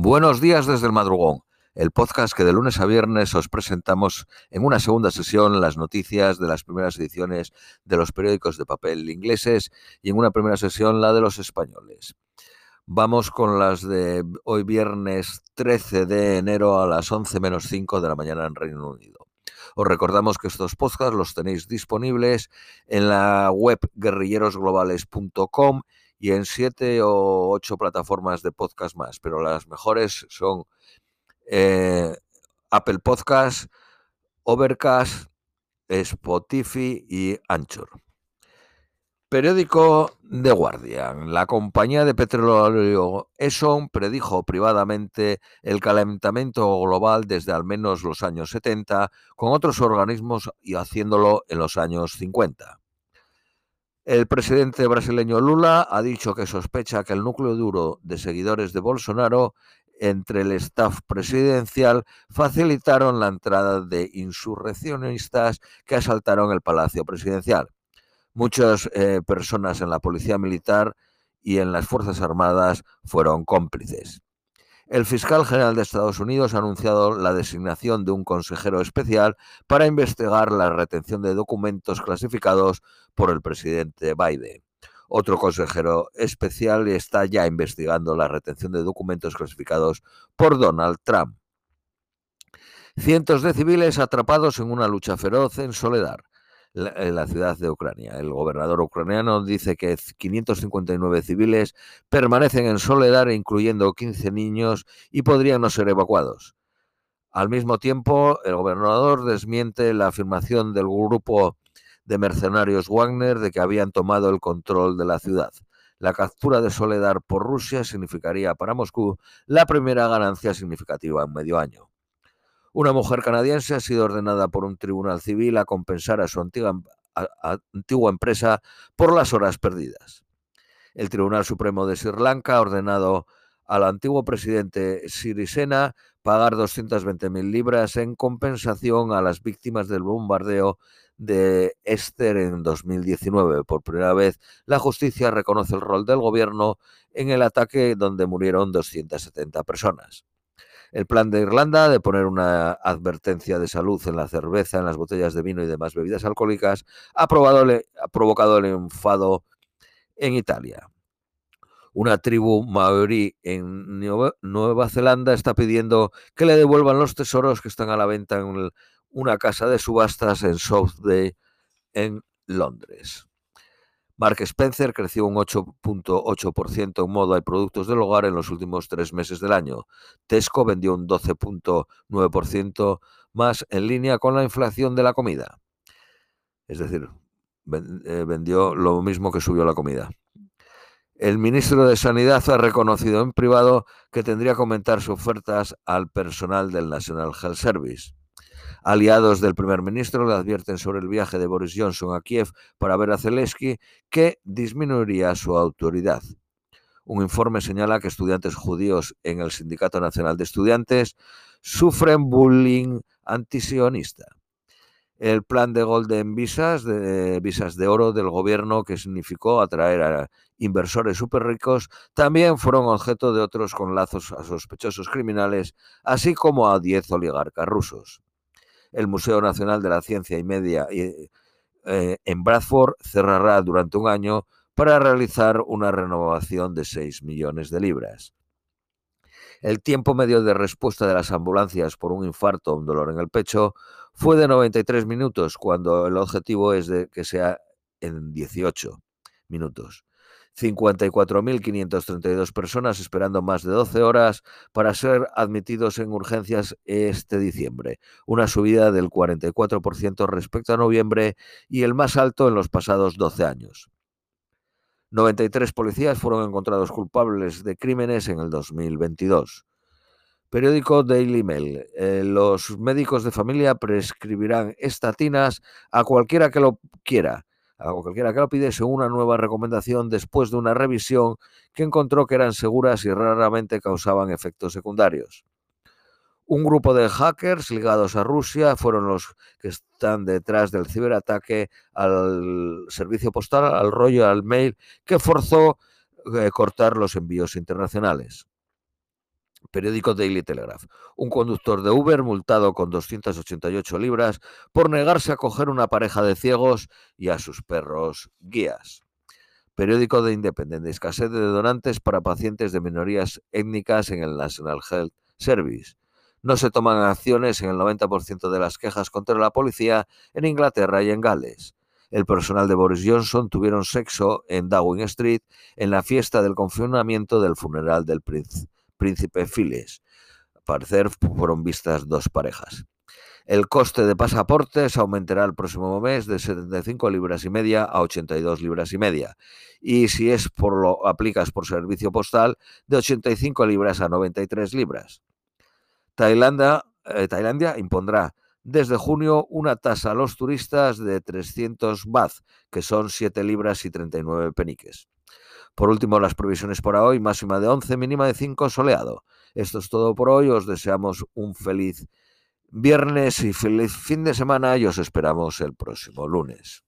Buenos días desde el madrugón, el podcast que de lunes a viernes os presentamos en una segunda sesión las noticias de las primeras ediciones de los periódicos de papel ingleses y en una primera sesión la de los españoles. Vamos con las de hoy viernes 13 de enero a las 11 menos 5 de la mañana en Reino Unido. Os recordamos que estos podcasts los tenéis disponibles en la web guerrillerosglobales.com y en siete o ocho plataformas de podcast más, pero las mejores son eh, Apple Podcast, Overcast, Spotify y Anchor. Periódico The Guardian. La compañía de petróleo Exxon predijo privadamente el calentamiento global desde al menos los años 70 con otros organismos y haciéndolo en los años 50. El presidente brasileño Lula ha dicho que sospecha que el núcleo duro de seguidores de Bolsonaro entre el staff presidencial facilitaron la entrada de insurreccionistas que asaltaron el Palacio Presidencial. Muchas eh, personas en la Policía Militar y en las Fuerzas Armadas fueron cómplices. El fiscal general de Estados Unidos ha anunciado la designación de un consejero especial para investigar la retención de documentos clasificados por el presidente Biden. Otro consejero especial está ya investigando la retención de documentos clasificados por Donald Trump. Cientos de civiles atrapados en una lucha feroz en Soledad en la ciudad de Ucrania. El gobernador ucraniano dice que 559 civiles permanecen en soledad, incluyendo 15 niños, y podrían no ser evacuados. Al mismo tiempo, el gobernador desmiente la afirmación del grupo de mercenarios Wagner de que habían tomado el control de la ciudad. La captura de Soledad por Rusia significaría para Moscú la primera ganancia significativa en medio año. Una mujer canadiense ha sido ordenada por un tribunal civil a compensar a su antigua, antigua empresa por las horas perdidas. El Tribunal Supremo de Sri Lanka ha ordenado al antiguo presidente Sirisena pagar 220.000 libras en compensación a las víctimas del bombardeo de Esther en 2019. Por primera vez, la justicia reconoce el rol del gobierno en el ataque donde murieron 270 personas. El plan de Irlanda de poner una advertencia de salud en la cerveza, en las botellas de vino y demás bebidas alcohólicas ha, provocado el enfado en Italia. Una tribu maorí en Nueva Zelanda está pidiendo que le devuelvan los tesoros que están a la venta en una casa de subastas en South Day, en Londres. Mark Spencer creció un 8.8% en moda y productos del hogar en los últimos tres meses del año. Tesco vendió un 12.9% más en línea con la inflación de la comida. Es decir, eh, vendió lo mismo que subió la comida. El ministro de Sanidad ha reconocido en privado que tendría que aumentar sus ofertas al personal del National Health Service. Aliados del primer ministro le advierten sobre el viaje de Boris Johnson a Kiev para ver a Zelensky que disminuiría su autoridad. Un informe señala que estudiantes judíos en el Sindicato Nacional de Estudiantes sufren bullying antisionista. El plan de Golden Visas, de visas de oro del gobierno, que significó atraer a inversores súper ricos, también fueron objeto de otros con lazos a sospechosos criminales, así como a 10 oligarcas rusos el Museo Nacional de la Ciencia y Media eh, en Bradford cerrará durante un año para realizar una renovación de 6 millones de libras. El tiempo medio de respuesta de las ambulancias por un infarto o un dolor en el pecho fue de 93 minutos, cuando el objetivo es de que sea en 18 minutos. 54.532 personas esperando más de 12 horas para ser admitidos en urgencias este diciembre, una subida del 44% respecto a noviembre y el más alto en los pasados 12 años. 93 policías fueron encontrados culpables de crímenes en el 2022. Periódico Daily Mail. Eh, los médicos de familia prescribirán estatinas a cualquiera que lo quiera a cualquiera que lo pidiese una nueva recomendación después de una revisión que encontró que eran seguras y raramente causaban efectos secundarios. Un grupo de hackers ligados a Rusia fueron los que están detrás del ciberataque al servicio postal, al rollo, al mail, que forzó eh, cortar los envíos internacionales. Periódico Daily Telegraph. Un conductor de Uber multado con 288 libras por negarse a coger una pareja de ciegos y a sus perros guías. Periódico de Independent. Escasez de donantes para pacientes de minorías étnicas en el National Health Service. No se toman acciones en el 90% de las quejas contra la policía en Inglaterra y en Gales. El personal de Boris Johnson tuvieron sexo en Downing Street en la fiesta del confinamiento del funeral del príncipe Príncipe Files. Al parecer fueron vistas dos parejas. El coste de pasaportes aumentará el próximo mes de 75 libras y media a 82 libras y media. Y si es por lo aplicas por servicio postal, de 85 libras a 93 libras. Tailandia, eh, Tailandia impondrá desde junio una tasa a los turistas de 300 baht, que son 7 libras y 39 peniques. Por último, las previsiones para hoy, máxima de 11, mínima de 5, soleado. Esto es todo por hoy, os deseamos un feliz viernes y feliz fin de semana y os esperamos el próximo lunes.